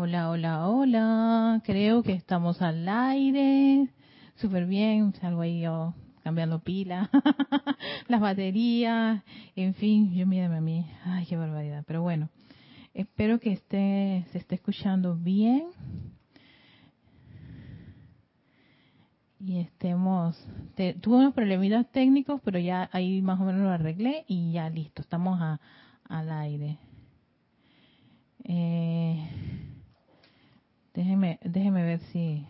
Hola, hola, hola. Creo que estamos al aire. Súper bien. Salgo ahí yo cambiando pila, las baterías, en fin, yo mírame a mí. Ay, qué barbaridad. Pero bueno, espero que esté, se esté escuchando bien. Y estemos, tuve unos problemitas técnicos, pero ya ahí más o menos lo arreglé y ya listo, estamos a, al aire. Eh, déjeme, déjeme ver si...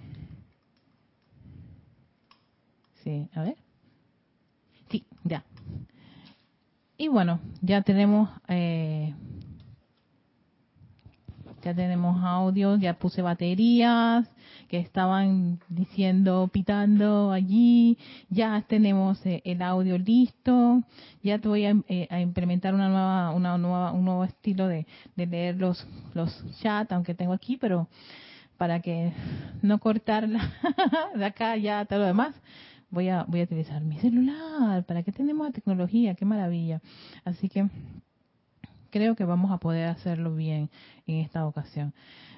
Sí, a ver. Sí, ya. Y bueno, ya tenemos... Eh, ya tenemos audio, ya puse baterías que estaban diciendo, pitando allí, ya tenemos eh, el audio listo, ya te voy eh, a, implementar una nueva, una nueva, un nuevo estilo de, de leer los, los chats, aunque tengo aquí, pero para que no cortar de acá ya todo lo demás, voy a, voy a utilizar mi celular. ¿Para qué tenemos la tecnología? ¡Qué maravilla! Así que creo que vamos a poder hacerlo bien en esta ocasión.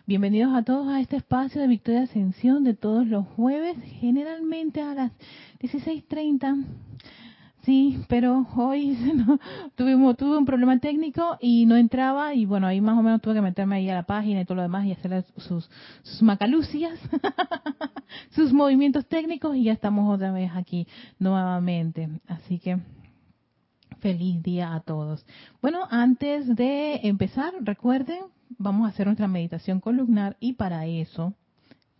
Bienvenidos a todos a este espacio de Victoria Ascensión de todos los jueves, generalmente a las 16.30. Sí, pero hoy no, tuvimos, tuve un problema técnico y no entraba y bueno, ahí más o menos tuve que meterme ahí a la página y todo lo demás y hacer sus, sus macalucias, sus movimientos técnicos y ya estamos otra vez aquí nuevamente. Así que feliz día a todos. Bueno, antes de empezar, recuerden, vamos a hacer nuestra meditación columnar y para eso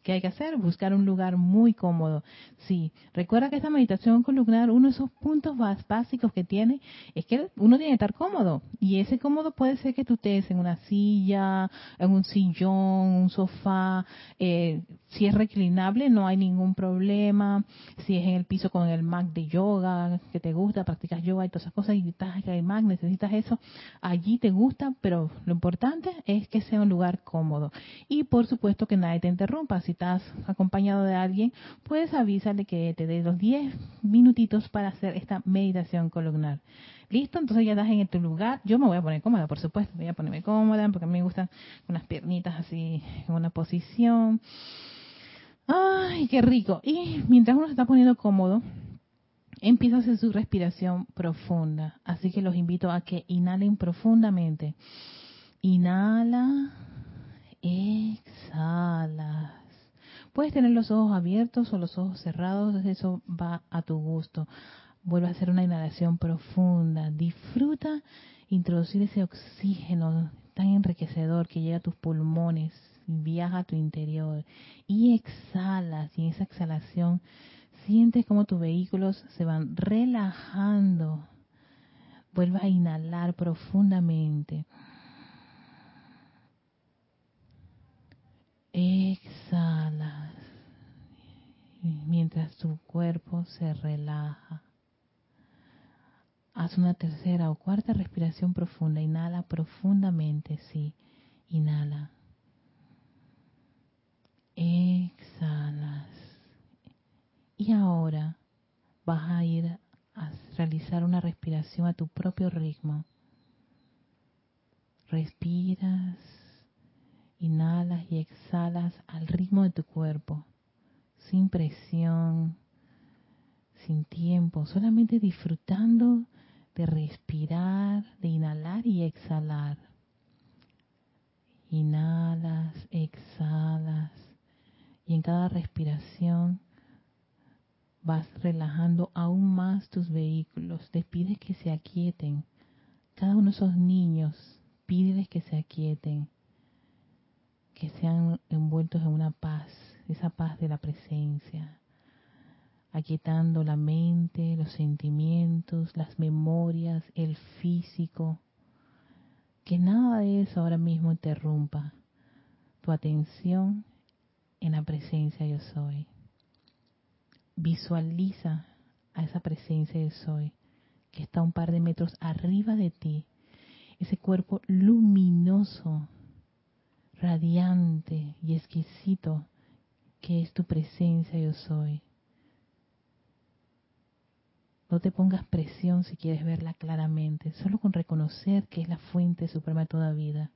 ¿Qué hay que hacer? Buscar un lugar muy cómodo. Sí, recuerda que esta meditación columnar, uno de esos puntos más básicos que tiene es que uno tiene que estar cómodo. Y ese cómodo puede ser que tú estés en una silla, en un sillón, un sofá. Eh, si es reclinable, no hay ningún problema. Si es en el piso con el mat de yoga, que te gusta, practicas yoga y todas esas cosas, y estás en el mat, necesitas eso, allí te gusta, pero lo importante es que sea un lugar cómodo. Y por supuesto que nadie te interrumpa estás acompañado de alguien, puedes avisarle que te dé los 10 minutitos para hacer esta meditación columnar. ¿Listo? Entonces ya estás en tu lugar. Yo me voy a poner cómoda, por supuesto. Voy a ponerme cómoda porque a mí me gustan unas piernitas así en una posición. ¡Ay, qué rico! Y mientras uno se está poniendo cómodo, empieza a hacer su respiración profunda. Así que los invito a que inhalen profundamente. Inhala, exhala. Puedes tener los ojos abiertos o los ojos cerrados, eso va a tu gusto. Vuelve a hacer una inhalación profunda. Disfruta introducir ese oxígeno tan enriquecedor que llega a tus pulmones, viaja a tu interior y exhalas. Y en esa exhalación sientes como tus vehículos se van relajando. Vuelve a inhalar profundamente. Exhalas mientras tu cuerpo se relaja. Haz una tercera o cuarta respiración profunda. Inhala profundamente, sí. Inhala. Exhalas. Y ahora vas a ir a realizar una respiración a tu propio ritmo. Respiras Inhalas y exhalas al ritmo de tu cuerpo, sin presión, sin tiempo, solamente disfrutando de respirar, de inhalar y exhalar. Inhalas, exhalas y en cada respiración vas relajando aún más tus vehículos. Te pides que se aquieten. Cada uno de esos niños, pídeles que se aquieten que sean envueltos en una paz, esa paz de la presencia, aquietando la mente, los sentimientos, las memorias, el físico, que nada de eso ahora mismo interrumpa tu atención en la presencia yo soy. Visualiza a esa presencia yo soy que está un par de metros arriba de ti, ese cuerpo luminoso radiante y exquisito que es tu presencia yo soy. No te pongas presión si quieres verla claramente, solo con reconocer que es la fuente suprema de toda vida.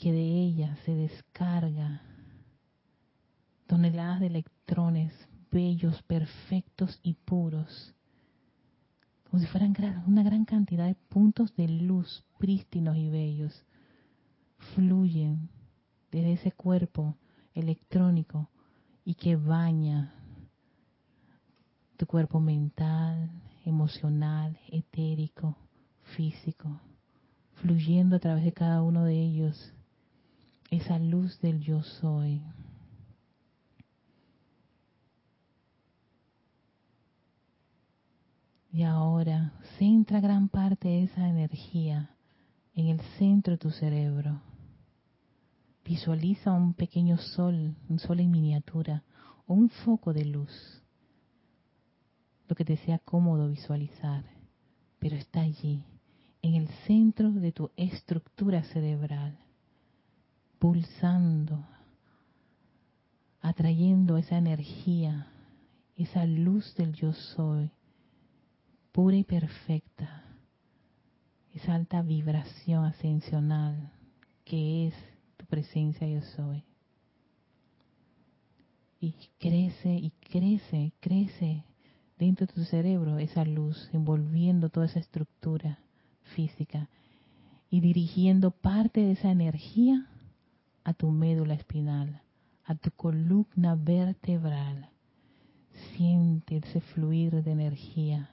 que de ella se descarga toneladas de electrones bellos, perfectos y puros, como si fueran una gran cantidad de puntos de luz prístinos y bellos, fluyen desde ese cuerpo electrónico y que baña tu cuerpo mental, emocional, etérico, físico, fluyendo a través de cada uno de ellos esa luz del yo soy. Y ahora centra gran parte de esa energía en el centro de tu cerebro. Visualiza un pequeño sol, un sol en miniatura o un foco de luz. Lo que te sea cómodo visualizar, pero está allí, en el centro de tu estructura cerebral, pulsando, atrayendo esa energía, esa luz del yo soy pura y perfecta, esa alta vibración ascensional que es presencia yo soy. Y crece y crece, crece dentro de tu cerebro esa luz, envolviendo toda esa estructura física y dirigiendo parte de esa energía a tu médula espinal, a tu columna vertebral. Siente ese fluir de energía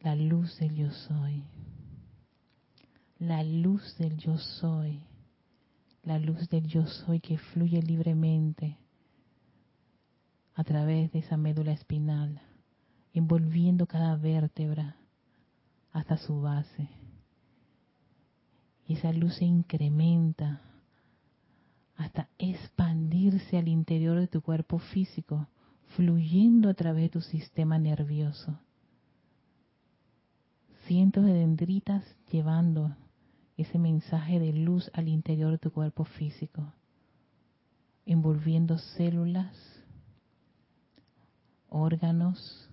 la luz del yo soy, la luz del yo soy, la luz del yo soy que fluye libremente a través de esa médula espinal, envolviendo cada vértebra hasta su base. Y esa luz se incrementa hasta expandirse al interior de tu cuerpo físico, fluyendo a través de tu sistema nervioso cientos de dendritas llevando ese mensaje de luz al interior de tu cuerpo físico, envolviendo células, órganos,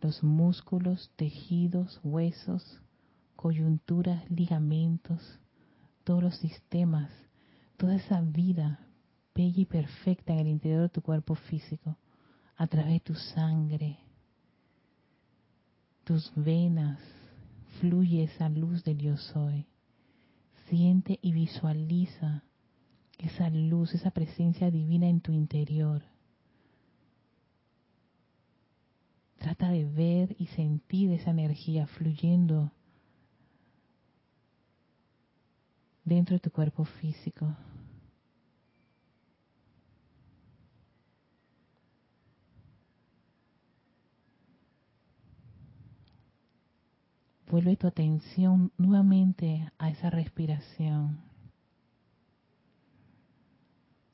los músculos, tejidos, huesos, coyunturas, ligamentos, todos los sistemas, toda esa vida bella y perfecta en el interior de tu cuerpo físico, a través de tu sangre, tus venas fluye esa luz del yo soy. Siente y visualiza esa luz, esa presencia divina en tu interior. Trata de ver y sentir esa energía fluyendo dentro de tu cuerpo físico. Vuelve tu atención nuevamente a esa respiración.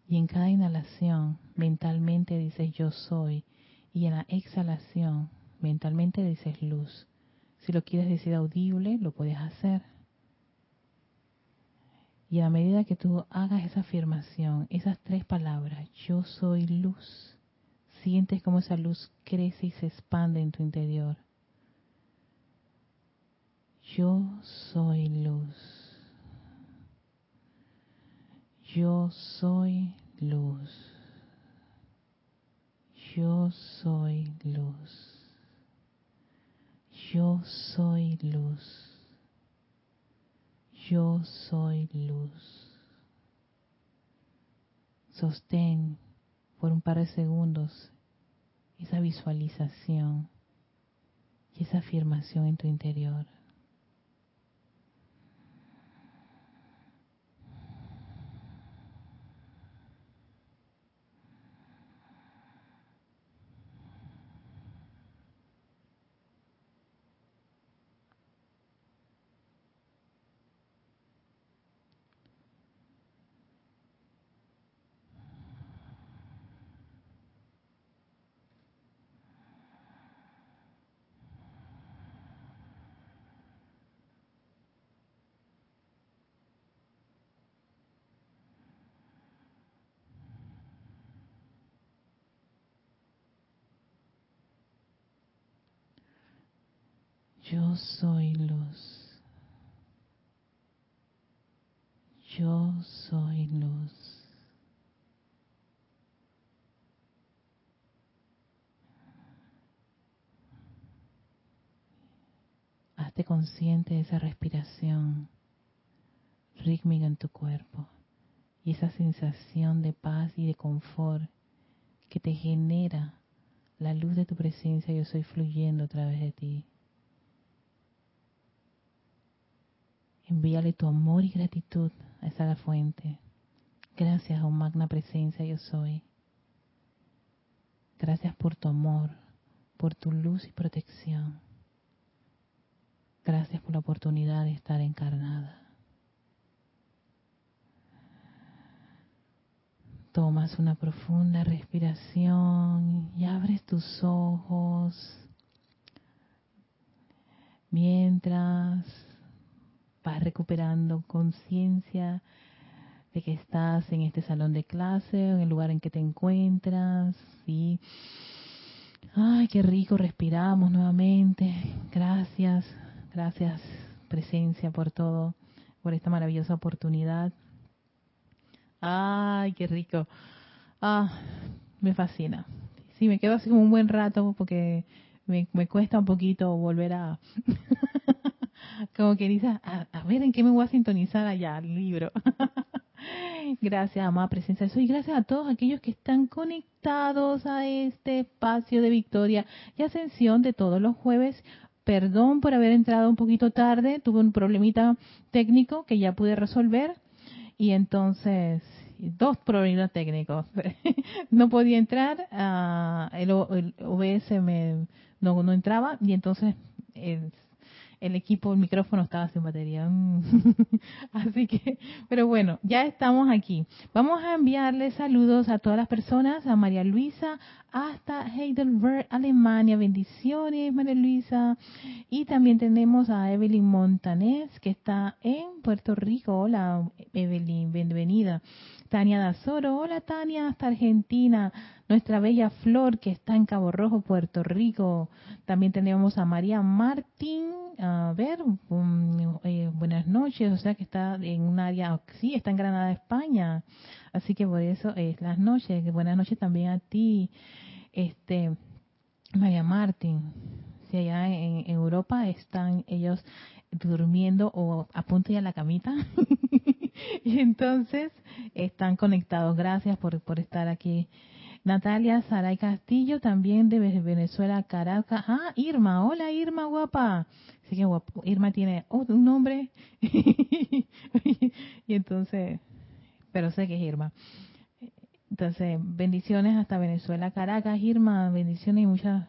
Y en cada inhalación mentalmente dices yo soy. Y en la exhalación mentalmente dices luz. Si lo quieres decir audible, lo puedes hacer. Y a medida que tú hagas esa afirmación, esas tres palabras, yo soy luz, sientes como esa luz crece y se expande en tu interior. Yo soy luz. Yo soy luz. Yo soy luz. Yo soy luz. Yo soy luz. Sostén por un par de segundos esa visualización y esa afirmación en tu interior. Yo soy luz. yo soy luz. Hazte consciente de esa respiración rítmica en tu cuerpo y esa sensación de paz y de confort que te genera la luz de tu presencia yo soy fluyendo a través de ti. Envíale tu amor y gratitud a esa fuente. Gracias, oh magna presencia yo soy. Gracias por tu amor, por tu luz y protección. Gracias por la oportunidad de estar encarnada. Tomas una profunda respiración y abres tus ojos mientras vas recuperando conciencia de que estás en este salón de clase, en el lugar en que te encuentras, ¿sí? Ay, qué rico, respiramos nuevamente. Gracias, gracias presencia por todo, por esta maravillosa oportunidad. Ay, qué rico. Ah, me fascina. Sí, me quedo así como un buen rato porque me, me cuesta un poquito volver a... como que dices, a, ver en qué me voy a sintonizar allá, el libro. gracias, amada presencia de Y gracias a todos aquellos que están conectados a este espacio de victoria y ascensión de todos los jueves. Perdón por haber entrado un poquito tarde, tuve un problemita técnico que ya pude resolver y entonces dos problemas técnicos. no podía entrar, uh, el, el, OBS me, no, no entraba y entonces el, el equipo, el micrófono estaba sin batería. Así que, pero bueno, ya estamos aquí. Vamos a enviarle saludos a todas las personas, a María Luisa hasta Heidelberg, Alemania. Bendiciones, María Luisa. Y también tenemos a Evelyn Montanés, que está en Puerto Rico. Hola, Evelyn, bienvenida. Tania Dazoro, hola Tania, hasta Argentina. Nuestra bella Flor, que está en Cabo Rojo, Puerto Rico. También tenemos a María Martín, a ver, eh, buenas noches, o sea que está en un área, sí, está en Granada, España. Así que por eso es las noches. Buenas noches también a ti, este María Martín. Si allá en, Europa están ellos durmiendo o a punto de a la camita. y entonces están conectados. Gracias por, por estar aquí. Natalia Saray Castillo, también de Venezuela, Caracas. Ah, Irma, hola Irma, guapa. Así que guapo. Irma tiene un nombre. y entonces, pero sé que es Irma. Entonces, bendiciones hasta Venezuela, Caracas, Irma, bendiciones y muchas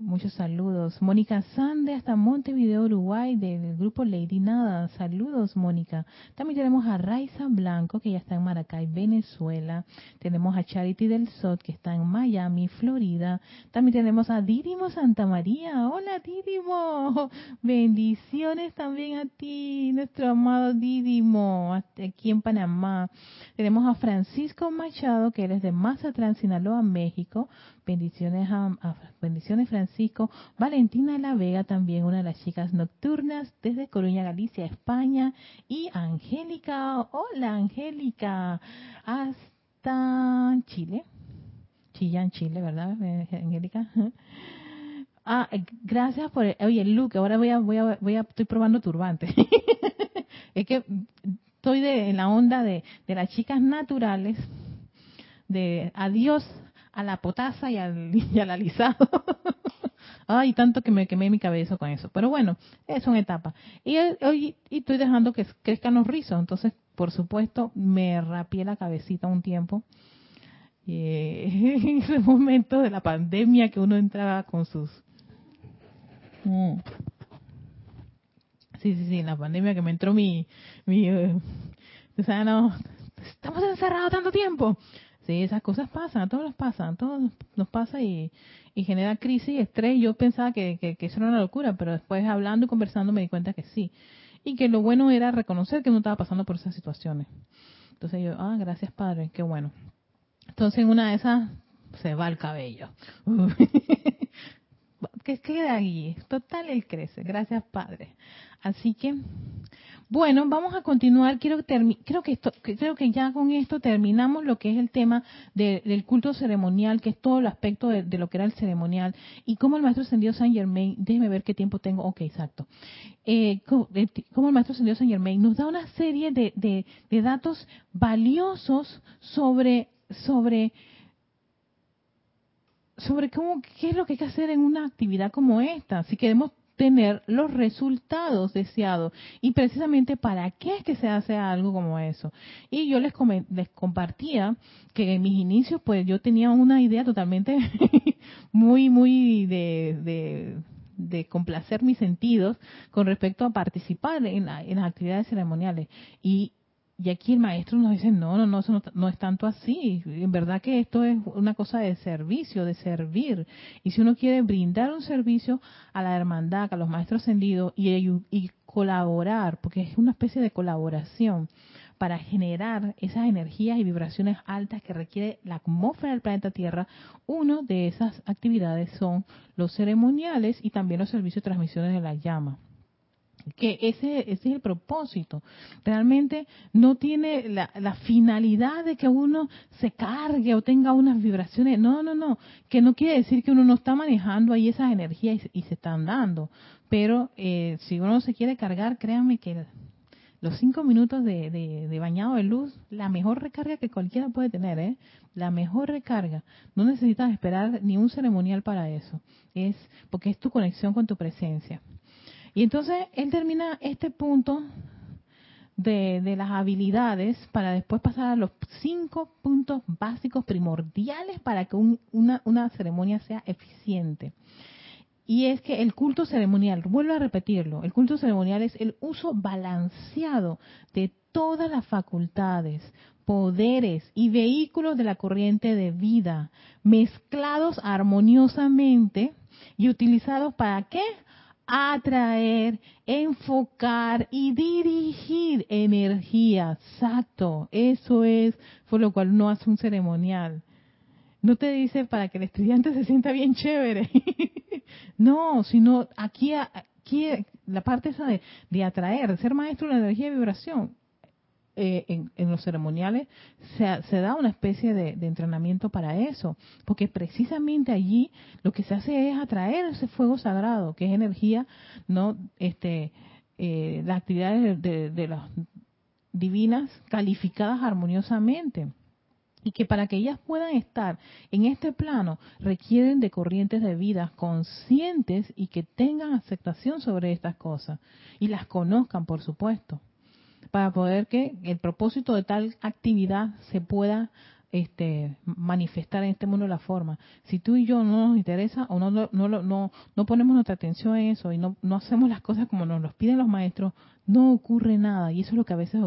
Muchos saludos. Mónica Sande hasta Montevideo, Uruguay, del grupo Lady Nada. Saludos, Mónica. También tenemos a Raiza Blanco, que ya está en Maracay, Venezuela. Tenemos a Charity del Sot, que está en Miami, Florida. También tenemos a Didimo Santa María. Hola, Didimo. Bendiciones también a ti, nuestro amado Didimo, aquí en Panamá. Tenemos a Francisco Machado, que él es de Mazatlán, Sinaloa, México. Bendiciones a, bendiciones Francisco. Valentina La Vega también, una de las chicas nocturnas desde Coruña, Galicia, España. Y Angélica, hola Angélica, hasta Chile. Chillán, Chile, ¿verdad, eh, Angélica? Ah, gracias por, oye, Luke, ahora voy a, voy a, voy a, estoy probando turbante. es que estoy de, en la onda de, de las chicas naturales, de adiós a la potasa y al, y al alisado. Ay, tanto que me quemé mi cabeza con eso. Pero bueno, es una etapa. Y hoy y estoy dejando que crezcan los rizos. Entonces, por supuesto, me rapié la cabecita un tiempo. en ese momento de la pandemia que uno entraba con sus... Mm. Sí, sí, sí, en la pandemia que me entró mi... mi eh, o sea, no, estamos encerrados tanto tiempo. Sí, esas cosas pasan, a todos nos pasan, a todos nos pasa y, genera crisis, estrés. Yo pensaba que, que, eso era una locura, pero después hablando y conversando me di cuenta que sí. Y que lo bueno era reconocer que no estaba pasando por esas situaciones. Entonces yo, ah, gracias Padre, qué bueno. Entonces en una de esas se va el cabello. que queda ahí. Total, él crece. Gracias Padre. Así que Bueno, vamos a continuar. Quiero creo que creo que ya con esto terminamos lo que es el tema del culto ceremonial, que es todo el aspecto de, lo que era el ceremonial y cómo el maestro ascendido Saint Germain, déjeme ver qué tiempo tengo. Ok, exacto. Eh, cómo, el maestro ascendido Saint Germain nos da una serie de, de datos valiosos sobre sobre sobre cómo qué es lo que hay que hacer en una actividad como esta. Si queremos tener los resultados deseados y precisamente para qué es que se hace algo como eso. Y yo les, les compartía que en mis inicios pues yo tenía una idea totalmente muy, muy de, de, complacer mis sentidos con respecto a participar en, en las actividades ceremoniales. Y y aquí el maestro nos dice, no, no, no, eso no, es tanto así. En verdad que esto es una cosa de servicio, de servir. Y si uno quiere brindar un servicio a la hermandad, a los maestros ascendidos y, y colaborar, porque es una especie de colaboración para generar esas energías y vibraciones altas que requiere la atmósfera del planeta Tierra, una de esas actividades son los ceremoniales y también los servicios de transmisiones de la llama que ese, ese es el propósito. Realmente no tiene la, finalidad de que uno se cargue o tenga unas vibraciones. No, no, no. Que no quiere decir que uno no está manejando ahí esas energías y, se están dando. Pero eh, si uno se quiere cargar, créanme que los cinco minutos de, de, de, bañado de luz, la mejor recarga que cualquiera puede tener, ¿eh? La mejor recarga. No necesitas esperar ni un ceremonial para eso. Es porque es tu conexión con tu presencia. Y entonces él termina este punto de, las habilidades para después pasar a los cinco puntos básicos primordiales para que una, una ceremonia sea eficiente. Y es que el culto ceremonial, vuelvo a repetirlo, el culto ceremonial es el uso balanceado de todas las facultades, poderes y vehículos de la corriente de vida, mezclados armoniosamente y utilizados para qué? Atraer, enfocar y dirigir energía. Exacto, eso es por lo cual no hace un ceremonial. No te dice para que el estudiante se sienta bien chévere. no, sino aquí, aquí la parte esa de, de atraer, ser maestro de energía y vibración. Eh, en, los ceremoniales se, da una especie de, entrenamiento para eso, porque precisamente allí lo que se hace es atraer ese fuego sagrado, que es energía, no, este, eh, las actividades de, las divinas calificadas armoniosamente y que para que ellas puedan estar en este plano requieren de corrientes de vida conscientes y que tengan aceptación sobre estas cosas y las conozcan, por supuesto para poder que el propósito de tal actividad se pueda este, manifestar en este mundo la forma. Si tú y yo no nos interesa o no, no, no, no, ponemos nuestra atención en eso y no, no hacemos las cosas como nos los piden los maestros, no ocurre nada. Y eso es lo que a veces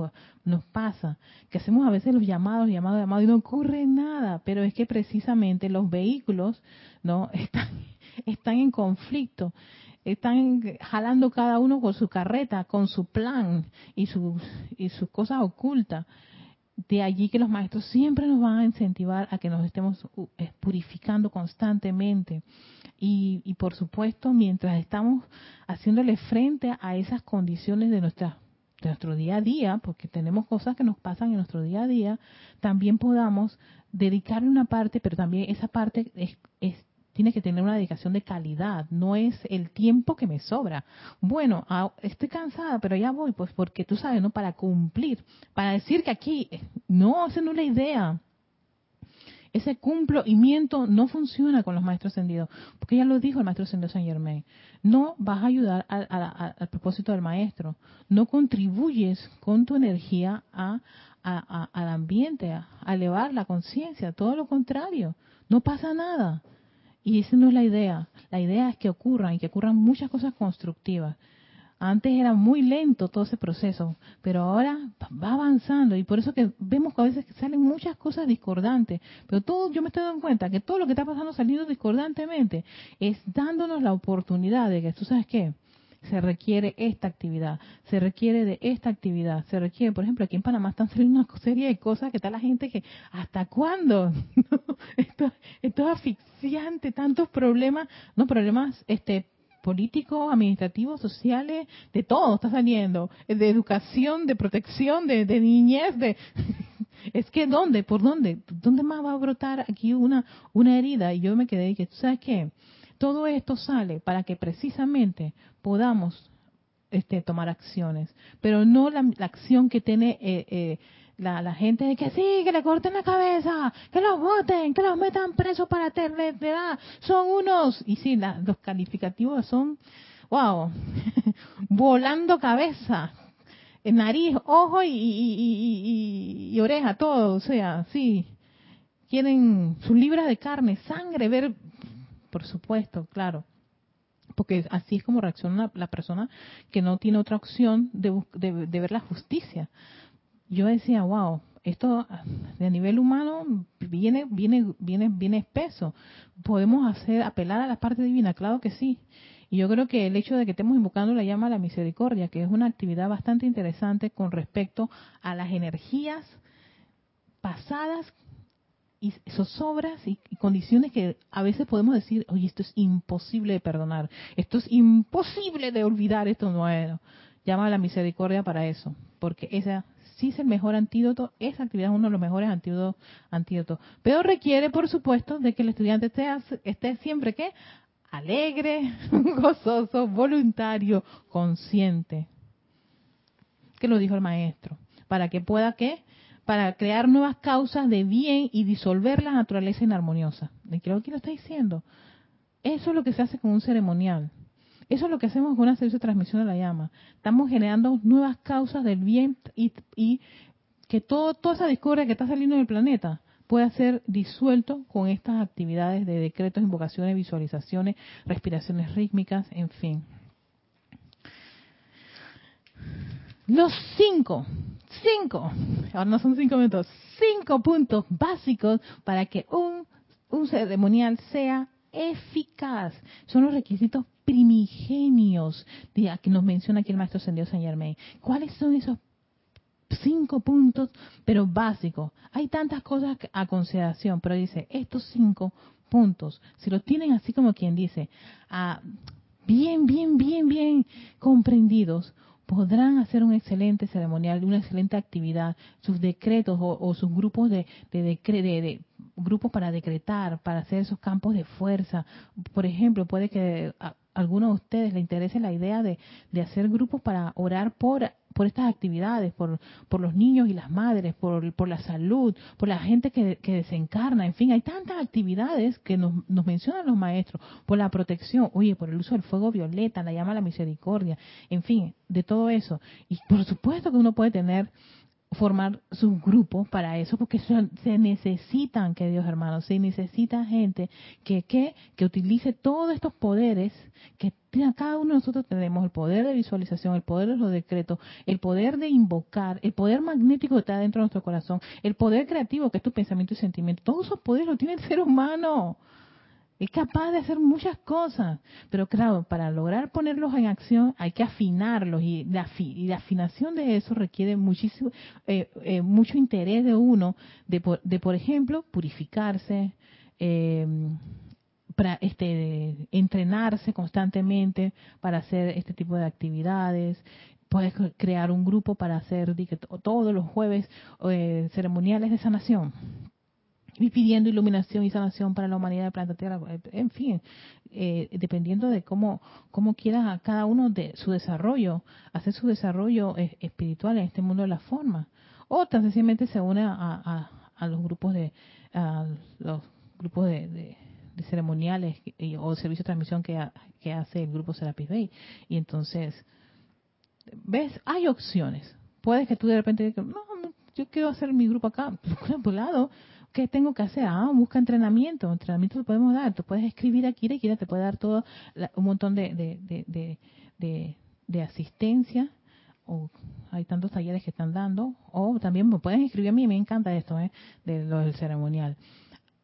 nos pasa, que hacemos a veces los llamados, llamados, llamados y no ocurre nada. Pero es que precisamente los vehículos no están, están en conflicto están jalando cada uno con su carreta, con su plan y sus, y sus cosas ocultas. De allí que los maestros siempre nos van a incentivar a que nos estemos eh, purificando constantemente. Y, y por supuesto, mientras estamos haciéndole frente a esas condiciones de nuestra de nuestro día a día, porque tenemos cosas que nos pasan en nuestro día a día, también podamos dedicarle una parte, pero también esa parte es tiene que tener una dedicación de calidad, no es el tiempo que me sobra. Bueno, ah, estoy cansada, pero ya voy, pues porque tú sabes, ¿no? Para cumplir, para decir que aquí, no, esa no es la idea. Ese cumplimiento no funciona con los maestros ascendidos, porque ya lo dijo el maestro ascendido Saint Germain. No vas a ayudar al propósito del maestro, no contribuyes con tu energía a, al ambiente, a elevar la conciencia, todo lo contrario, no pasa nada y esa no es la idea. La idea es que ocurran y que ocurran muchas cosas constructivas. Antes era muy lento todo ese proceso, pero ahora va avanzando y por eso que vemos que a veces salen muchas cosas discordantes. Pero todo, yo me estoy dando cuenta que todo lo que está pasando saliendo discordantemente es dándonos la oportunidad de que, ¿tú sabes qué? Se requiere esta actividad, se requiere de esta actividad, se requiere, por ejemplo, aquí en Panamá están saliendo una serie de cosas que está la gente que, ¿hasta cuándo? esto, es asfixiante, tantos problemas, no problemas este políticos, administrativos, sociales, de todo está saliendo, de educación, de protección, de, de niñez, de... es que ¿dónde? ¿Por dónde? ¿Dónde más va a brotar aquí una, una herida? Y yo me quedé y que, ¿sabes qué? Todo esto sale para que precisamente podamos este, tomar acciones, pero no la, acción que tiene eh, eh, la, la, gente de que sí, que le corten la cabeza, que los voten, que los metan presos para eternidad, son unos, y sí, los calificativos son, wow, volando cabeza, nariz, ojo y, y, y, oreja, todo, o sea, sí, quieren sus libras de carne, sangre, ver, por supuesto, claro, porque así es como reacciona la, persona que no tiene otra opción de, de, ver la justicia. Yo decía, wow, esto de nivel humano viene, viene, viene, viene espeso. Podemos hacer apelar a la parte divina, claro que sí. Y yo creo que el hecho de que estemos invocando la llama a la misericordia, que es una actividad bastante interesante con respecto a las energías pasadas y zozobras y, y condiciones que a veces podemos decir, oye, esto es imposible de perdonar, esto es imposible de olvidar, esto no es. Llama a la misericordia para eso, porque esa sí es el mejor antídoto, esa actividad es uno de los mejores antídotos. Pero requiere, por supuesto, de que el estudiante esté, esté siempre, ¿qué? alegre, gozoso, voluntario, consciente. ¿Qué lo dijo el maestro? Para que pueda qué? Para crear nuevas causas de bien y disolver la naturaleza inarmoniosa. ¿De creo que lo está diciendo? Eso es lo que se hace con un ceremonial. Eso es lo que hacemos con una servicio de transmisión de la llama. Estamos generando nuevas causas del bien y, y que todo, toda esa discordia que está saliendo del planeta puede ser disuelto con estas actividades de decretos, invocaciones, visualizaciones, respiraciones rítmicas, en fin. Los cinco, cinco, ahora no son cinco minutos, cinco puntos básicos para que un, un ceremonial sea eficaz. Son los requisitos primigenios que nos menciona aquí el maestro Sendido Saint Germain. ¿Cuáles son esos cinco puntos, pero básicos. Hay tantas cosas a consideración, pero dice, estos cinco puntos, si los tienen así como quien dice, ah, bien, bien, bien, bien comprendidos, podrán hacer un excelente ceremonial, una excelente actividad, sus decretos o, sus grupos de, de, grupos para decretar, para hacer esos campos de fuerza. Por ejemplo, puede que a alguno de ustedes le interese la idea de, de hacer grupos para orar por por estas actividades, por, por los niños y las madres, por, por la salud, por la gente que, que, desencarna, en fin, hay tantas actividades que nos, nos mencionan los maestros, por la protección, oye, por el uso del fuego violeta, la llama a la misericordia, en fin, de todo eso. Y por supuesto que uno puede tener formar sus grupos para eso, porque se necesitan, queridos hermanos, se necesita gente que, que, que utilice todos estos poderes que cada uno de nosotros tenemos, el poder de visualización, el poder de los decretos, el poder de invocar, el poder magnético que está dentro de nuestro corazón, el poder creativo que es tu pensamiento y sentimiento, todos esos poderes los tiene el ser humano. Es capaz de hacer muchas cosas, pero claro, para lograr ponerlos en acción hay que afinarlos y la, y la afinación de eso requiere muchísimo, eh, eh, mucho interés de uno de, de por ejemplo, purificarse, eh, para este, entrenarse constantemente para hacer este tipo de actividades. Puedes crear un grupo para hacer todos los jueves ceremoniales de sanación y pidiendo iluminación y sanación para la humanidad de planeta Tierra, en fin, eh, dependiendo de cómo, cómo quiera cada uno de su desarrollo, hacer su desarrollo eh, espiritual en este mundo de la forma. O tan sencillamente se une a, a, los grupos de, a los grupos de, de, ceremoniales o servicio de transmisión que, que hace el grupo Serapis Bay. Y entonces, ¿ves? Hay opciones. Puedes que tú de repente digas, no, yo quiero hacer mi grupo acá, por lado ¿Qué tengo que hacer? Ah, busca entrenamiento. Entrenamiento te podemos dar. Tú puedes escribir aquí, Kira te puede dar todo un montón de, de, asistencia. O hay tantos talleres que están dando. O también me pueden escribir a mí. Me encanta esto, ¿eh? De lo del ceremonial.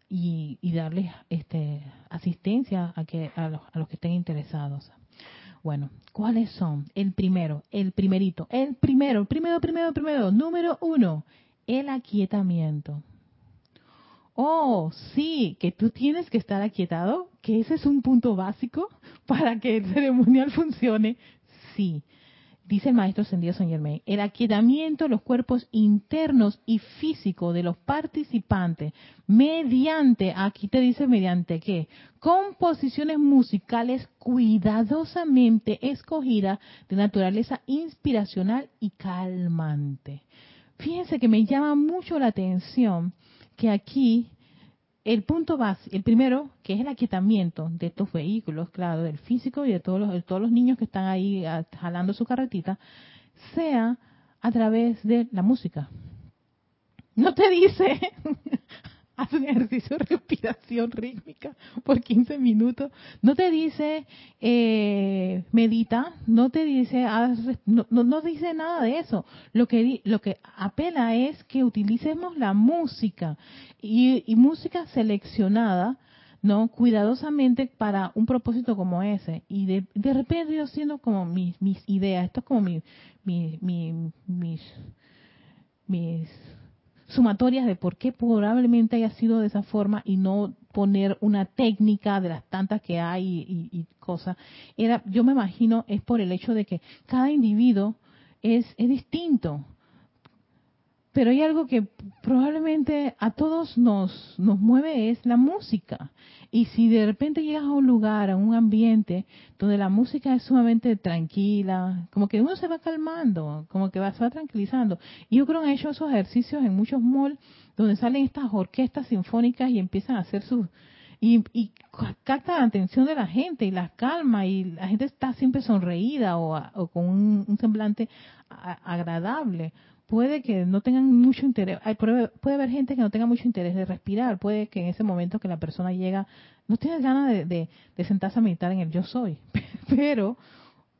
Y, y darles este, asistencia a, que, a, los, a los que estén interesados. Bueno, ¿cuáles son? El primero, el primerito, el primero, el primero, primero, primero, número uno, el aquietamiento Oh, sí, que tú tienes que estar aquietado, que ese es un punto básico para que el ceremonial funcione. Sí, dice el maestro Sendido San Germain, el aquietamiento de los cuerpos internos y físicos de los participantes mediante, aquí te dice mediante qué, composiciones musicales cuidadosamente escogidas de naturaleza inspiracional y calmante. Fíjense que me llama mucho la atención que aquí el punto base, el primero, que es el aquietamiento de estos vehículos, claro, del físico y de todos los, de todos los niños que están ahí ah, jalando su carretita, sea a través de la música. No te dice, haz un ejercicio de respiración rítmica por 15 minutos. No te dice eh, medita, no te dice no, no, dice nada de eso. Lo que lo que apela es que utilicemos la música y, música seleccionada, no cuidadosamente para un propósito como ese. Y de, de repente yo haciendo como mis mis ideas, esto es como mi, mi, mi mis mis sumatorias de por qué probablemente haya sido de esa forma y no poner una técnica de las tantas que hay y, cosas. Era, yo me imagino, es por el hecho de que cada individuo es, es distinto. Pero hay algo que probablemente a todos nos, nos mueve, es la música. Y si de repente llegas a un lugar, a un ambiente donde la música es sumamente tranquila, como que uno se va calmando, como que va, se va tranquilizando. Y yo creo que han hecho esos ejercicios en muchos malls donde salen estas orquestas sinfónicas y empiezan a hacer sus... Y, y capta la atención de la gente y la calma y la gente está siempre sonreída o, con un, semblante agradable puede que no tengan mucho interés, puede, haber gente que no tenga mucho interés de respirar, puede que en ese momento que la persona llega, no tiene ganas de, sentarse a meditar en el yo soy, pero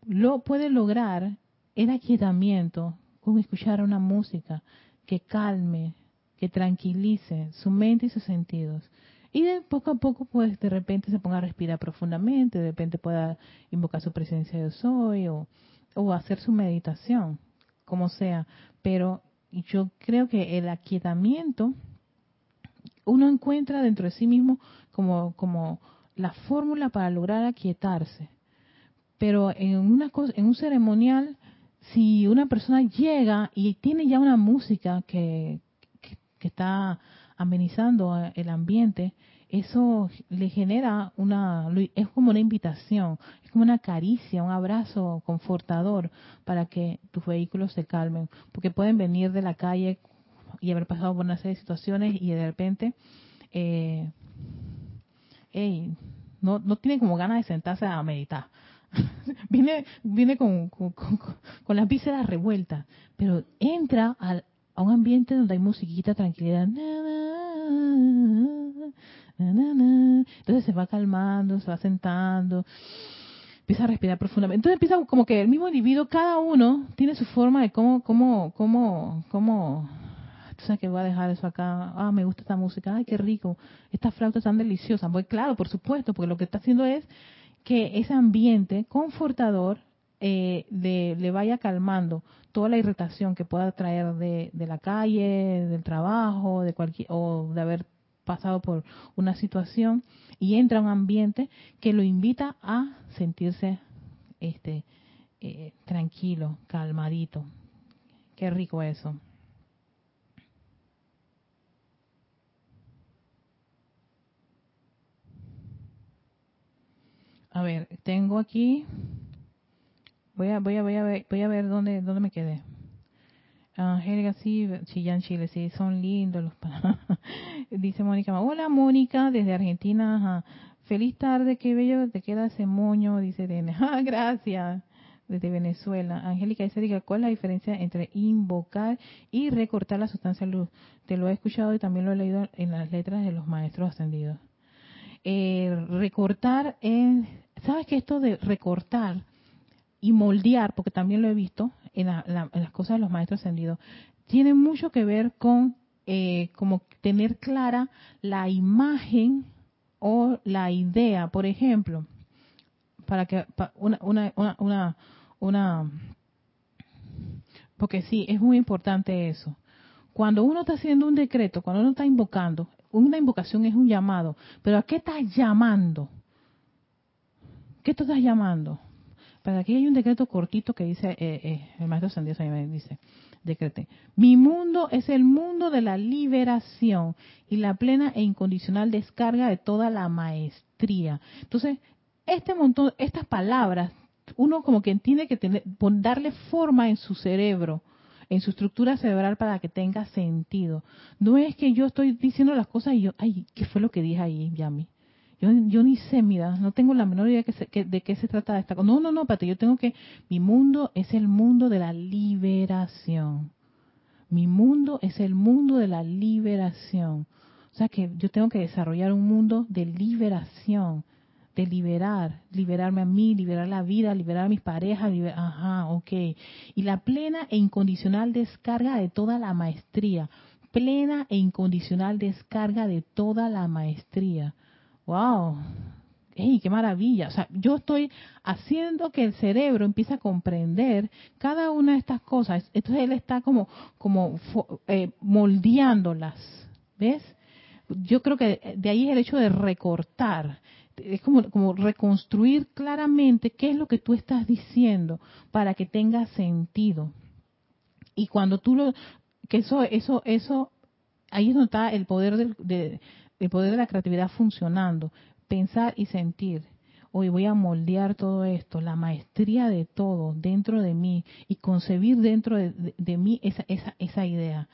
lo puede lograr el aquietamiento con escuchar una música que calme, que tranquilice su mente y sus sentidos. Y de poco a poco, pues de repente se ponga a respirar profundamente, de repente pueda invocar su presencia de yo soy o hacer su meditación como sea, pero yo creo que el aquietamiento uno encuentra dentro de sí mismo como, como la fórmula para lograr aquietarse. Pero en, una cosa, en un ceremonial, si una persona llega y tiene ya una música que, que está amenizando el ambiente, eso le genera una, es como una invitación, es como una caricia, un abrazo confortador para que tus vehículos se calmen, porque pueden venir de la calle y haber pasado por una serie de situaciones y de repente, eh, no, no tiene como ganas de sentarse a meditar. viene viene con, con, con, las vísceras revueltas, pero entra al, a un ambiente donde hay musiquita, tranquilidad. Entonces se va calmando, se va sentando, empieza a respirar profundamente. Entonces empieza como que el mismo individuo, cada uno tiene su forma de cómo, cómo, cómo, cómo, tú sabes que voy a dejar eso acá, ah, me gusta esta música, ay, qué rico, esta flauta tan deliciosa. Pues claro, por supuesto, porque lo que está haciendo es que ese ambiente confortador eh, le vaya calmando toda la irritación que pueda traer de, de la calle, del trabajo, de cualquier, o de haber pasado por una situación y entra un ambiente que lo invita a sentirse este eh, tranquilo, calmadito. Qué rico eso. A ver, tengo aquí voy a voy a voy a ver, voy a ver dónde dónde me quedé. Angélica, sí, Chillán, Chile, sí, son lindos los Dice Mónica, hola Mónica, desde Argentina, feliz tarde, qué bello te queda ese moño, dice Dene. Ah, gracias, desde Venezuela. Angélica dice, ¿cuál es la diferencia entre invocar y recortar la sustancia luz? Te lo he escuchado y también lo he leído en las letras de los maestros ascendidos. Eh, recortar es, ¿sabes qué esto de recortar y moldear, porque también lo he visto, en, las cosas de los maestros ascendidos, tiene mucho que ver con eh, como tener clara la imagen o la idea, por ejemplo, para que una, una, una, una, porque sí, es muy importante eso. cuando uno está haciendo un decreto, cuando uno está invocando, una invocación es un llamado, pero ¿a qué estás llamando? ¿Qué tú estás llamando? Para aquí hay un decreto cortito que dice, eh, eh, el maestro Sandías me dice, decrete, mi mundo es el mundo de la liberación y la plena e incondicional descarga de toda la maestría. Entonces, este montón, estas palabras, uno como que tiene que tener, darle forma en su cerebro, en su estructura cerebral para que tenga sentido. No es que yo estoy diciendo las cosas y yo, ay, ¿qué fue lo que dije ahí, Yami? Yo, yo ni sé, mira, no tengo la menor idea de qué se trata esta cosa. No, no, no, espérate, yo tengo que, mi mundo es el mundo de la liberación. Mi mundo es el mundo de la liberación. O sea que yo tengo que desarrollar un mundo de liberación, de liberar, liberarme a mí, liberar la vida, liberar a mis parejas, ajá, ok. Y la plena e incondicional descarga de toda la maestría, plena e incondicional descarga de toda la maestría. ¡Wow! ¡Ey, qué maravilla! O sea, yo estoy haciendo que el cerebro empiece a comprender cada una de estas cosas. Entonces él está como, como eh, moldeándolas. ¿Ves? Yo creo que de ahí es el hecho de recortar. Es como, como reconstruir claramente qué es lo que tú estás diciendo para que tenga sentido. Y cuando tú lo, que eso, eso, eso, ahí es donde está el poder de, el poder de la creatividad funcionando, pensar y sentir. Hoy voy a moldear todo esto, la maestría de todo dentro de mí y concebir dentro de, mí esa, esa, esa idea.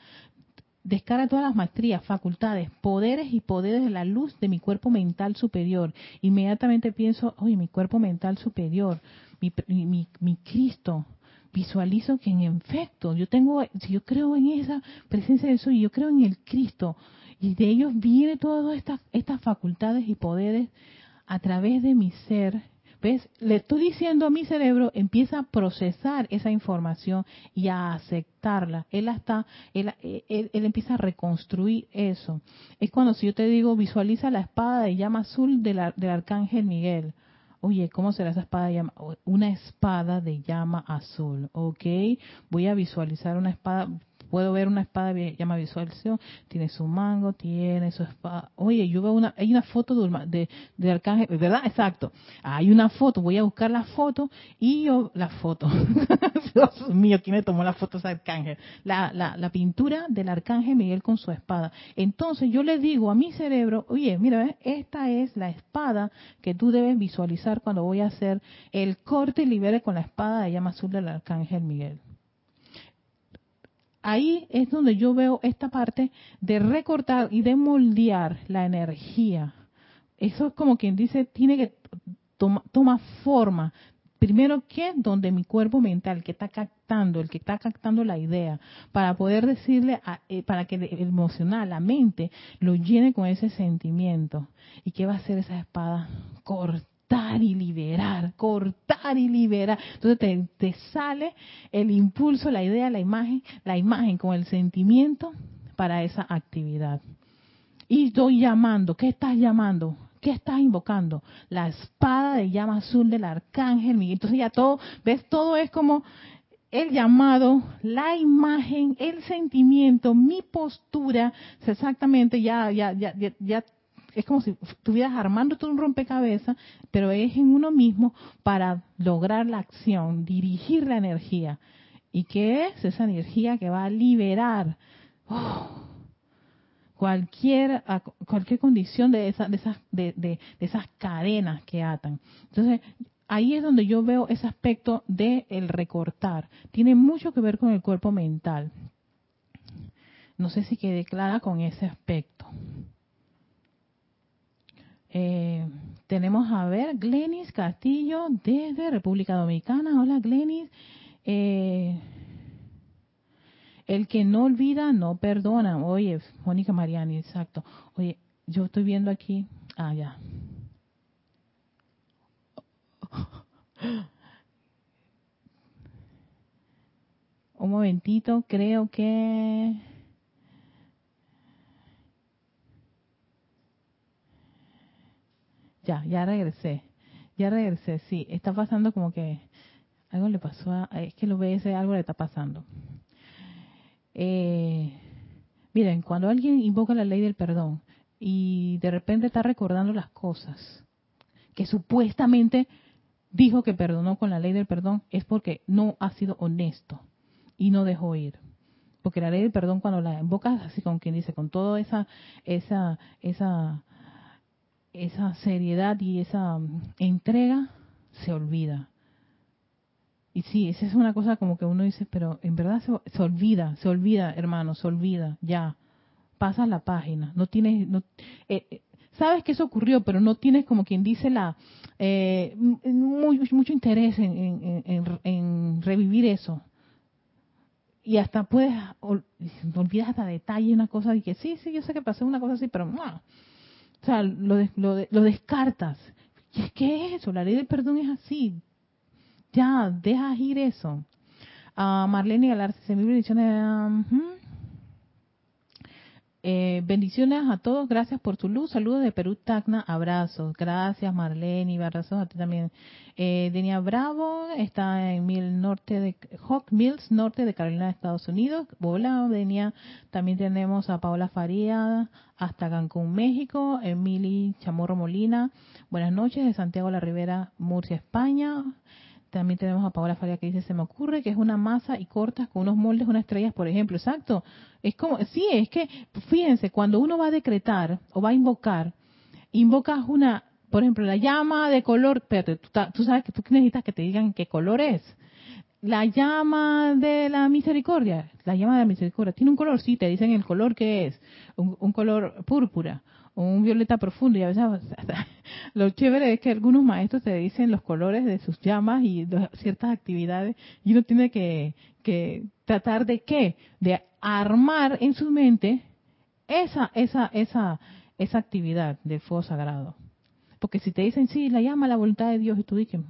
Descarga todas las maestrías, facultades, poderes y poderes de la luz de mi cuerpo mental superior. Inmediatamente pienso, oye, mi cuerpo mental superior, mi, mi, mi Cristo, visualizo que en efecto yo tengo, si yo creo en esa presencia de eso y yo creo en el Cristo, y de ellos viene todas estas, estas facultades y poderes a través de mi ser. ¿Ves? Le estoy diciendo a mi cerebro, empieza a procesar esa información y a aceptarla. Él está, él, él, empieza a reconstruir eso. Es cuando si yo te digo, visualiza la espada de llama azul del, del arcángel Miguel. Oye, ¿cómo será esa espada de llama? Una espada de llama azul, ¿ok? Voy a visualizar una espada, puedo ver una espada llama visualización, tiene su mango, tiene su espada. Oye, yo veo una, hay una foto de, de, arcángel, ¿verdad? Exacto. Hay una foto, voy a buscar la foto y yo, la foto. Dios mío, ¿quién me tomó la foto ese arcángel? La, la, la pintura del arcángel Miguel con su espada. Entonces yo le digo a mi cerebro, oye, mira, esta es la espada que tú debes visualizar cuando voy a hacer el corte y libere con la espada de llama azul del arcángel Miguel ahí es donde yo veo esta parte de recortar y de moldear la energía. Eso es como quien dice, tiene que tomar forma. Primero que donde mi cuerpo mental, que está captando, el que está captando la idea, para poder decirle, eh, para que el emocional, la mente, lo llene con ese sentimiento. ¿Y qué va a hacer esa espada? Corta cortar y liberar, cortar y liberar. Entonces te, sale el impulso, la idea, la imagen, la imagen con el sentimiento para esa actividad. Y estoy llamando, ¿qué estás llamando? ¿Qué estás invocando? La espada de llama azul del arcángel. Entonces ya todo, ves, todo es como el llamado, la imagen, el sentimiento, mi postura, exactamente ya, ya, ya, ya es como si estuvieras armando todo un rompecabezas, pero es en uno mismo para lograr la acción, dirigir la energía. ¿Y qué es esa energía que va a liberar oh, cualquier, cualquier condición de, esa, de, esas, de, de, esas cadenas que atan? Entonces, ahí es donde yo veo ese aspecto de el recortar. Tiene mucho que ver con el cuerpo mental. No sé si quede clara con ese aspecto. Eh, tenemos a ver Glenis Castillo desde República Dominicana. Hola Glenis. Eh, el que no olvida no perdona. Oye, Mónica Mariani, exacto. Oye, yo estoy viendo aquí. Ah, ya. Un momentito, creo que Ya, ya regresé. Ya regresé, sí. Está pasando como que algo le pasó a... Es que ve ese algo le está pasando. Eh, Miren, cuando alguien invoca la ley del perdón y de repente está recordando las cosas que supuestamente dijo que perdonó con la ley del perdón, es porque no ha sido honesto y no dejó ir. Porque la ley del perdón cuando la invocas así con quien dice, con toda esa, esa, esa, esa seriedad y esa mm, entrega, se olvida. Y sí, esa es una cosa como que uno dice, pero en verdad se, olvida, se olvida, hermano, se olvida, ya. Pasas la página, no tienes, no, eh, eh, sabes que eso ocurrió, pero no tienes como quien dice la, eh, mucho interés en, en, revivir eso. Y hasta puedes, olvidas hasta detalle una cosa y que sí, sí, yo sé que pasó una cosa así, pero no. O sea, lo, lo, lo descartas. Y es que es eso, la ley del perdón es así, ya, deja ir eso. Uh, Marlene Galarce, mil bendiciones. Eh, bendiciones a todos, gracias por tu luz. Saludos de Perú, Tacna, abrazos. Gracias Marlene, abrazos a ti también. Eh, Denia Bravo está en Mill Norte de Hawk Mills, norte de Carolina, Estados Unidos. Hola Denia. También tenemos a Paola Faría hasta Cancún, México. Emily Chamorro Molina. Buenas noches de Santiago la Rivera, Murcia, España. También tenemos a Paola Faria que dice, se me ocurre que es una masa y cortas con unos moldes, unas estrellas, por ejemplo. Exacto. Es como, sí, es que, fíjense, cuando uno va a decretar o va a invocar, invocas una, por ejemplo, la llama de color, espérate, tú, sabes que tú necesitas que te digan qué color es. La llama de la misericordia, la llama de la misericordia, tiene un color, sí, te dicen el color que es, un color púrpura un violeta profundo y a veces lo chévere es que algunos maestros te dicen los colores de sus llamas y de ciertas actividades y uno tiene que, que tratar de qué de armar en su mente esa esa esa esa actividad del fuego sagrado porque si te dicen sí la llama la voluntad de Dios y tú dices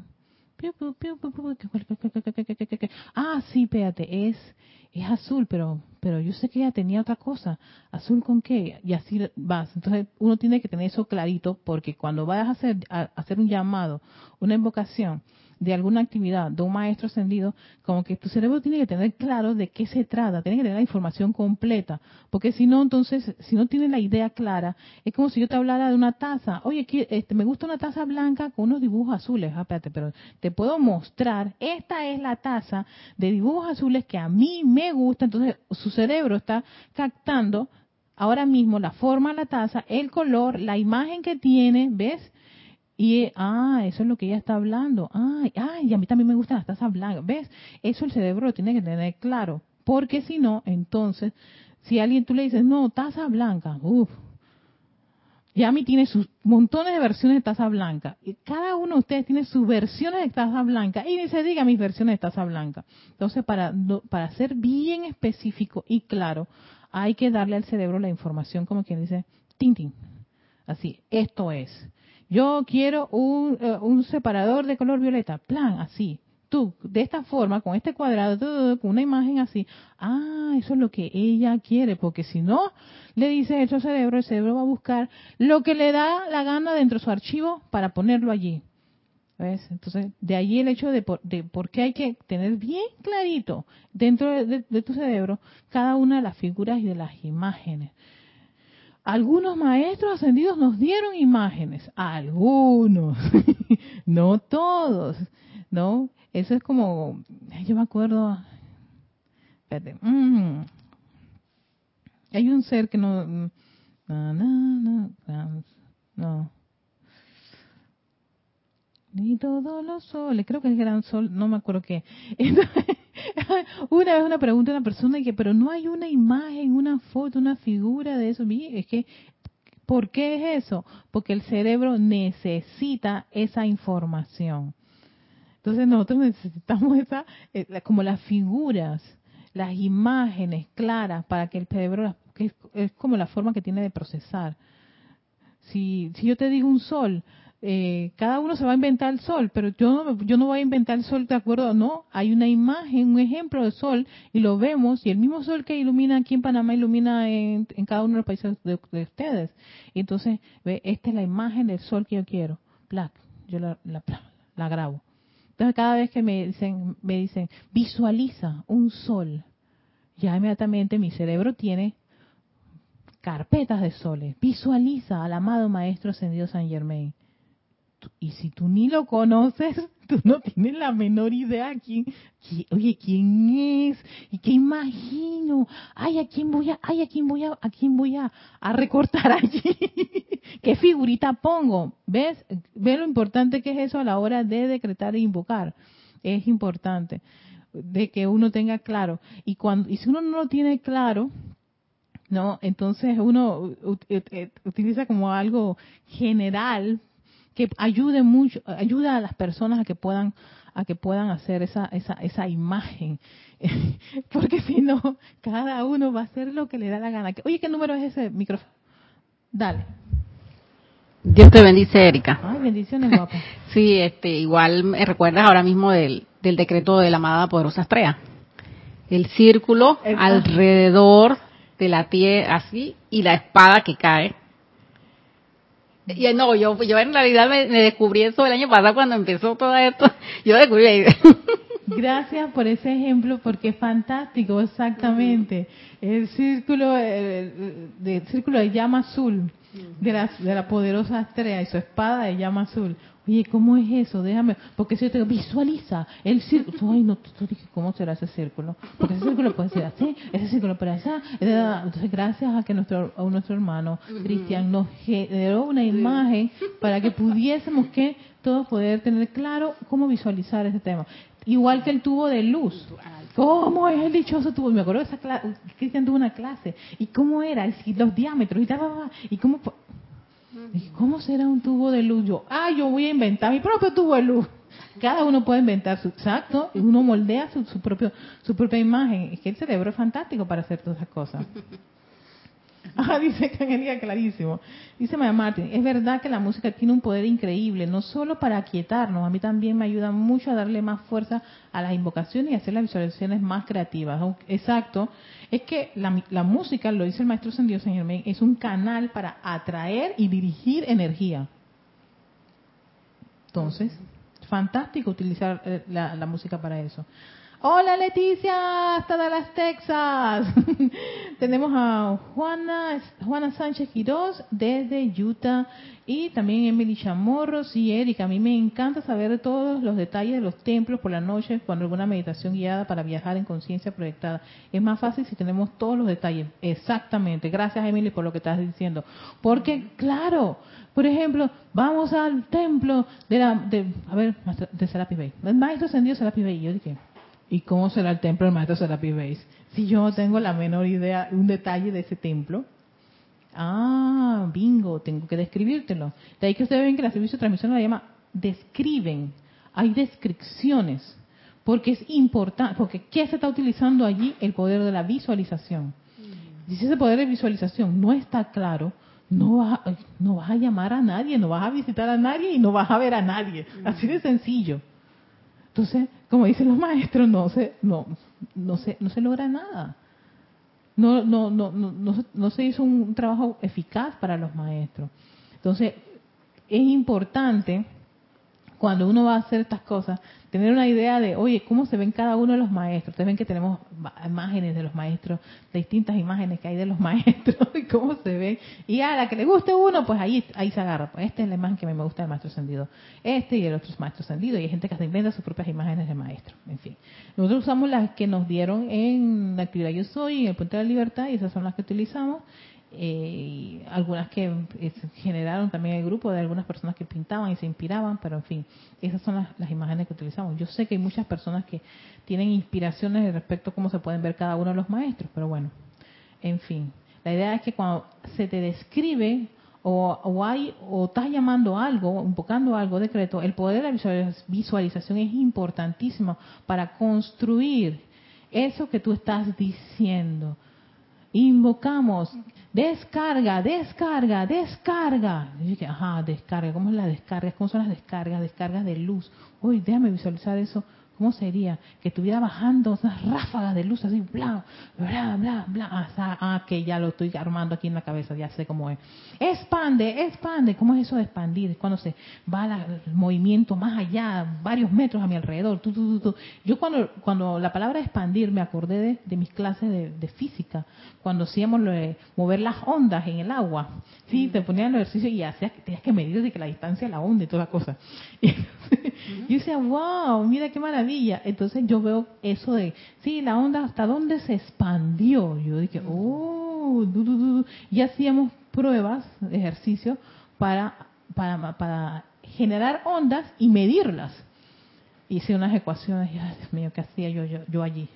ah sí espérate es es azul, pero pero yo sé que ella tenía otra cosa. ¿Azul con qué? Y así vas. Entonces uno tiene que tener eso clarito porque cuando vayas a hacer, a hacer un llamado, una invocación, de alguna actividad de un maestro ascendido, como que tu cerebro tiene que tener claro de qué se trata, tiene que tener la información completa, porque si no, entonces, si no tiene la idea clara, es como si yo te hablara de una taza, oye, este, me gusta una taza blanca con unos dibujos azules, ah, espérate, pero te puedo mostrar, esta es la taza de dibujos azules que a mí me gusta, entonces su cerebro está captando ahora mismo la forma de la taza, el color, la imagen que tiene, ¿ves? Y, ah, eso es lo que ella está hablando. Ay, ay, a mí también me gustan las tazas blancas. ¿Ves? Eso el cerebro lo tiene que tener claro. Porque si no, entonces, si alguien tú le dices, no, taza blanca, uff. Ya a mí tiene sus montones de versiones de taza blanca. Y cada uno de ustedes tiene sus versiones de taza blanca. Y ni se diga mis versiones de taza blanca. Entonces, para, para ser bien específico y claro, hay que darle al cerebro la información como quien dice, tin, Así, esto es yo quiero un, eh, un separador de color violeta, plan, así. Tú, de esta forma, con este cuadrado, con una imagen así, ah, eso es lo que ella quiere, porque si no, le dice eso al cerebro, el cerebro va a buscar lo que le da la gana dentro de su archivo para ponerlo allí. ¿Ves? Entonces, de allí el hecho de por, de por qué hay que tener bien clarito dentro de, tu cerebro cada una de las figuras y de las imágenes. Algunos maestros ascendidos nos dieron imágenes, algunos, no todos, ¿no? Eso es como, yo me acuerdo, espérate, mm, hay un ser que no, no, no, no, ni todos los soles, creo que es gran sol, no me acuerdo qué. una vez una pregunta a una persona y que, pero no hay una imagen, una foto, una figura de eso. Es que, ¿por qué es eso? Porque el cerebro necesita esa información. Entonces nosotros necesitamos esa, eh, como las figuras, las imágenes claras para que el cerebro, que es, como la forma que tiene de procesar. Si, si yo te digo un sol, eh, cada uno se va a inventar el sol, pero yo no, yo no voy a inventar el sol de acuerdo, no, hay una imagen, un ejemplo de sol y lo vemos y el mismo sol que ilumina aquí en Panamá ilumina en, cada uno de los países de, ustedes. Entonces, ve, esta es la imagen del sol que yo quiero, black, yo la grabo. Entonces cada vez que me dicen, me dicen, visualiza un sol, ya inmediatamente mi cerebro tiene carpetas de soles. Visualiza al amado Maestro Ascendido San Germain. Y si tú ni lo conoces, tú no tienes la menor idea quién, oye, quién es y qué imagino. Ay, a quién voy a, ay, a quién voy a, a quién voy a, a recortar allí. ¿Qué figurita pongo? ¿Ves? ¿Ves lo importante que es eso a la hora de decretar e invocar? Es importante de que uno tenga claro. Y cuando, y si uno no lo tiene claro, ¿no? Entonces uno utiliza como algo general que ayude mucho, ayuda a las personas a que puedan a que puedan hacer esa esa esa imagen, porque si no cada uno va a hacer lo que le da la gana. Oye, ¿qué número es ese micrófono? Dale. Dios te bendice, Erika. Ay, bendiciones, guapa. sí, este, igual me recuerdas ahora mismo del, del decreto de la amada poderosa estrella. El círculo alrededor de la tierra, así, y la espada que cae y no, yo, yo en realidad me, descubrí eso el año pasado cuando empezó todo esto. Yo descubrí. Gracias por ese ejemplo porque es fantástico, exactamente. El círculo, el, el círculo de llama azul de la, de la poderosa estrella y su espada de llama azul. Oye, ¿cómo es eso? Déjame, porque si yo te visualiza el círculo. Ay, no, ¿cómo será ese círculo? Porque ese círculo puede ser así, ese círculo puede ser así. Entonces, gracias a que nuestro, a nuestro hermano Cristian nos generó una imagen para que pudiésemos que todos poder tener claro cómo visualizar ese tema. Igual que el tubo de luz. ¿Cómo es el dichoso tubo? Me acuerdo de esa clase, Cristian tuvo una clase. ¿Y cómo era? Los diámetros y tal, y cómo... ¿cómo será un tubo de luz? Yo, ah, yo voy a inventar mi propio tubo de luz. Cada uno puede inventar su exacto, y uno moldea su, su, propio, su propia imagen. Es que el cerebro es fantástico para hacer todas esas cosas. Ah, dice Angélica clarísimo. Dice Maya Martin, es verdad que la música tiene un poder increíble, no solo para aquietarnos, a mí también me ayuda mucho a darle más fuerza a las invocaciones y hacer las visualizaciones más creativas. Exacto, es que la, música, lo dice el maestro Sendido Señor Men, es un canal para atraer y dirigir energía. Entonces, fantástico utilizar eh, la música para eso. Hola Leticia, hasta Dallas, Texas. Tenemos a Juana, Juana Sánchez Quirós desde Utah y también Emily Chamorros y Erika. A mí me encanta saber todos los detalles de los templos por la noche cuando alguna meditación guiada para viajar en conciencia proyectada. Es más fácil si tenemos todos los detalles. Exactamente. Gracias Emily por lo que estás diciendo. Porque claro, por ejemplo, vamos al templo de la, de, a ver, de Serapi Bay. El maestro ascendido Serapi Bay. Yo dije, ¿Y cómo será el templo del maestro Serapi Base? Si yo no tengo la menor idea, un detalle de ese templo. Ah, bingo, tengo que describírtelo. De ahí que ustedes ven que la servicio de transmisión la llama describen. Hay descripciones. Porque es importante, porque ¿qué se está utilizando allí? El poder de la visualización. Si ese poder de visualización no está claro, no vas, no vas a llamar a nadie, no vas a visitar a nadie y no vas a ver a nadie. Así de sencillo. Entonces, como dicen los maestros, no se, no, no se, no se logra nada. No, no, no, no, no se hizo un trabajo eficaz para los maestros. Entonces, es importante cuando uno va a hacer estas cosas, tener una idea de, oye, ¿cómo se ven cada uno de los maestros? Ustedes ven que tenemos imágenes de los maestros, distintas imágenes que hay de los maestros, y cómo se ve. Y a la que le guste uno, pues ahí ahí se agarra. Pues esta es la imagen que a mí me gusta del maestro ascendido. Este y el otro es maestro ascendido. Y hay gente que se inventa sus propias imágenes de maestro. En fin. Nosotros usamos las que nos dieron en la actividad Yo Soy, en el Puente de la Libertad, y esas son las que utilizamos eh, algunas que eh, generaron también el grupo de algunas personas que pintaban y se inspiraban, pero en fin, esas son las, imágenes que utilizamos. Yo sé que hay muchas personas que tienen inspiraciones respecto a cómo se pueden ver cada uno de los maestros, pero bueno, en fin, la idea es que cuando se te describe o, o hay o estás llamando algo, invocando algo, decreto, el poder de la visualización es importantísimo para construir eso que tú estás diciendo invocamos, descarga, descarga, descarga. Y ajá, descarga, ¿cómo es la descarga? ¿Cómo son las descargas? Descargas de luz. Uy, déjame visualizar eso ¿Cómo sería? Que estuviera bajando esas ráfagas de luz así, bla, bla, bla, bla. Ah, que ya lo estoy armando aquí en la cabeza, ya sé cómo es. Expande, expande. ¿Cómo es eso de expandir? Cuando se va el movimiento más allá, varios metros a mi alrededor. Yo cuando, cuando la palabra expandir me acordé de, mis clases de, física, cuando hacíamos mover las ondas en el agua. Sí, te ponían el ejercicio y hacías, tenías que medir de que la distancia de la onda y toda la cosa. Y yo decía, wow, mira qué maravilla. Entonces yo veo eso de, sí, la onda hasta dónde se expandió. Yo dije, oh, y hacíamos pruebas, ejercicios para, para, para generar ondas y medirlas. Hice unas ecuaciones, y, Dios mío, ¿qué hacía yo, yo, yo allí?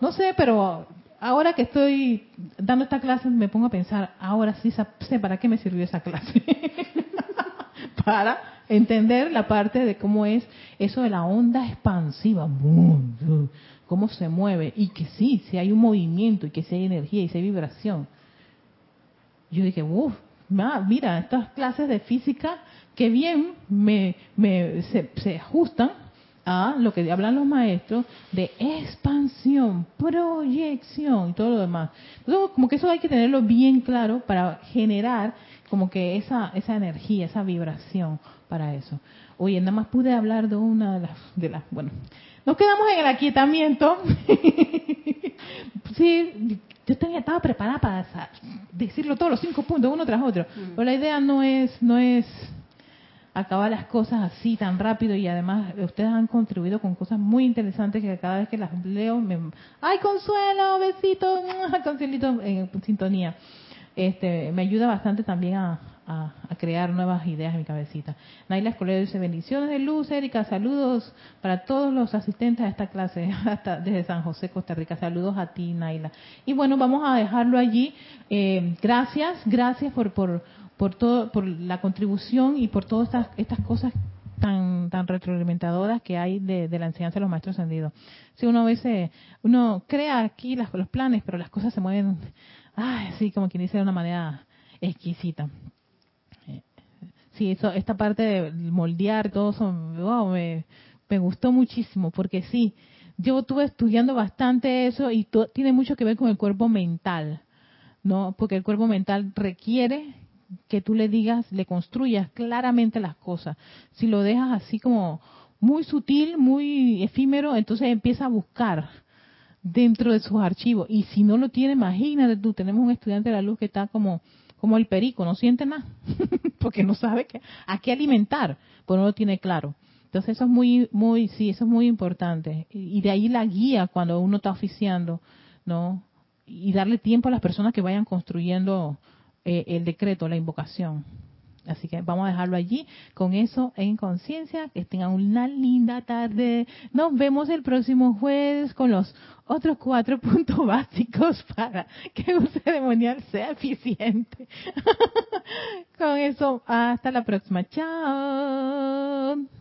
No sé, pero ahora que estoy dando esta clase me pongo a pensar, ahora sí sé para qué me sirvió esa clase. para entender la parte de cómo es eso de la onda expansiva, cómo se mueve y que sí, si hay un movimiento y que si hay energía y si hay vibración. Yo dije, uff, mira, estas clases de física que bien me, me se, se ajustan a lo que hablan los maestros de expansión, proyección y todo lo demás. Entonces, como que eso hay que tenerlo bien claro para generar como que esa, esa energía, esa vibración para eso. Oye, nada más pude hablar de una de las, de las bueno, nos quedamos en el aquietamiento. sí, yo tenía, estaba preparada para decirlo todos los cinco puntos, uno tras otro. Mm. Pero la idea no es, no es acabar las cosas así tan rápido y además ustedes han contribuido con cosas muy interesantes que cada vez que las leo me ay consuelo besito consuelito en sintonía este me ayuda bastante también a, crear nuevas ideas en mi cabecita. Naila Escolero dice, bendiciones de luz, Erika, saludos para todos los asistentes a esta clase, hasta desde San José, Costa Rica. Saludos a ti, Naila. Y bueno, vamos a dejarlo allí. Eh, gracias, gracias por, por, por, todo, por la contribución y por todas estas, estas cosas tan tan retroalimentadoras que hay de, la enseñanza de los maestros ascendidos. Si uno a veces, uno crea aquí los planes, pero las cosas se mueven, así como quien dice, de una manera exquisita sí, eso, esta parte de moldear, todo eso, me, gustó muchísimo, porque sí, yo estuve estudiando bastante eso y tiene mucho que ver con el cuerpo mental, ¿no? Porque el cuerpo mental requiere que tú le digas, le construyas claramente las cosas. Si lo dejas así como muy sutil, muy efímero, entonces empieza a buscar dentro de sus archivos. Y si no lo tiene, imagínate tú, tenemos un estudiante de la luz que está como como el perico, no siente nada, porque no sabe qué, a qué alimentar, pues no lo tiene claro. Entonces eso es muy, muy, sí, eso es muy importante. Y de ahí la guía cuando uno está oficiando, ¿no? Y darle tiempo a las personas que vayan construyendo eh, el decreto, la invocación. Así que vamos a dejarlo allí con eso en conciencia. Que tengan una linda tarde. Nos vemos el próximo jueves con los otros cuatro puntos básicos para que un ceremonial sea eficiente. con eso, hasta la próxima. Chao.